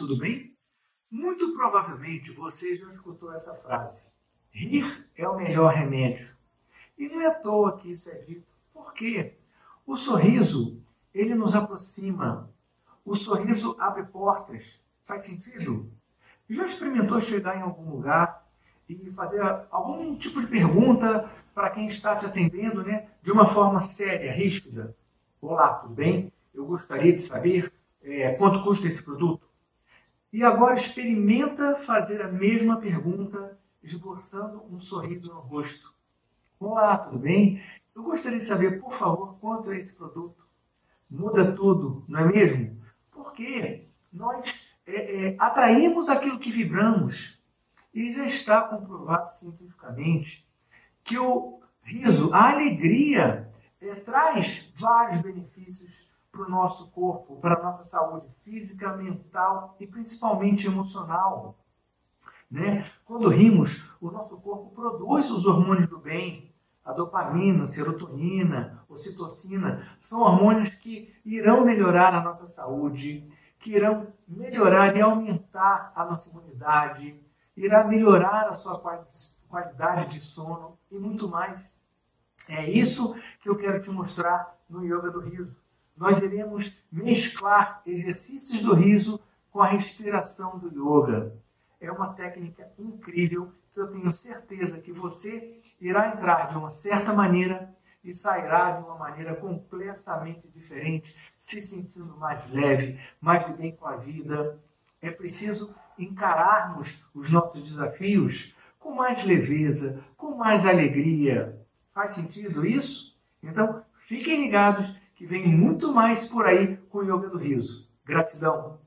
tudo bem? Muito provavelmente você já escutou essa frase. Rir é o melhor remédio. E não é à toa que isso é dito. Por quê? O sorriso, ele nos aproxima. O sorriso abre portas. Faz sentido? Já experimentou chegar em algum lugar e fazer algum tipo de pergunta para quem está te atendendo, né? De uma forma séria, ríspida. Olá, tudo bem? Eu gostaria de saber é, quanto custa esse produto. E agora experimenta fazer a mesma pergunta, esboçando um sorriso no rosto. Olá, tudo bem? Eu gostaria de saber, por favor, quanto é esse produto. Muda tudo, não é mesmo? Porque nós é, é, atraímos aquilo que vibramos. E já está comprovado cientificamente que o riso, a alegria, é, traz vários benefícios para o nosso corpo, para a nossa saúde física, mental e principalmente emocional. Né? Quando rimos, o nosso corpo produz os hormônios do bem, a dopamina, a serotonina, ocitocina, são hormônios que irão melhorar a nossa saúde, que irão melhorar e aumentar a nossa imunidade, irá melhorar a sua qualidade de sono e muito mais. É isso que eu quero te mostrar no Yoga do Riso nós iremos mesclar exercícios do riso com a respiração do yoga. É uma técnica incrível que eu tenho certeza que você irá entrar de uma certa maneira e sairá de uma maneira completamente diferente, se sentindo mais leve, mais de bem com a vida. É preciso encararmos os nossos desafios com mais leveza, com mais alegria. Faz sentido isso? Então, fiquem ligados que vem muito mais por aí com o Yoga do Riso. Gratidão!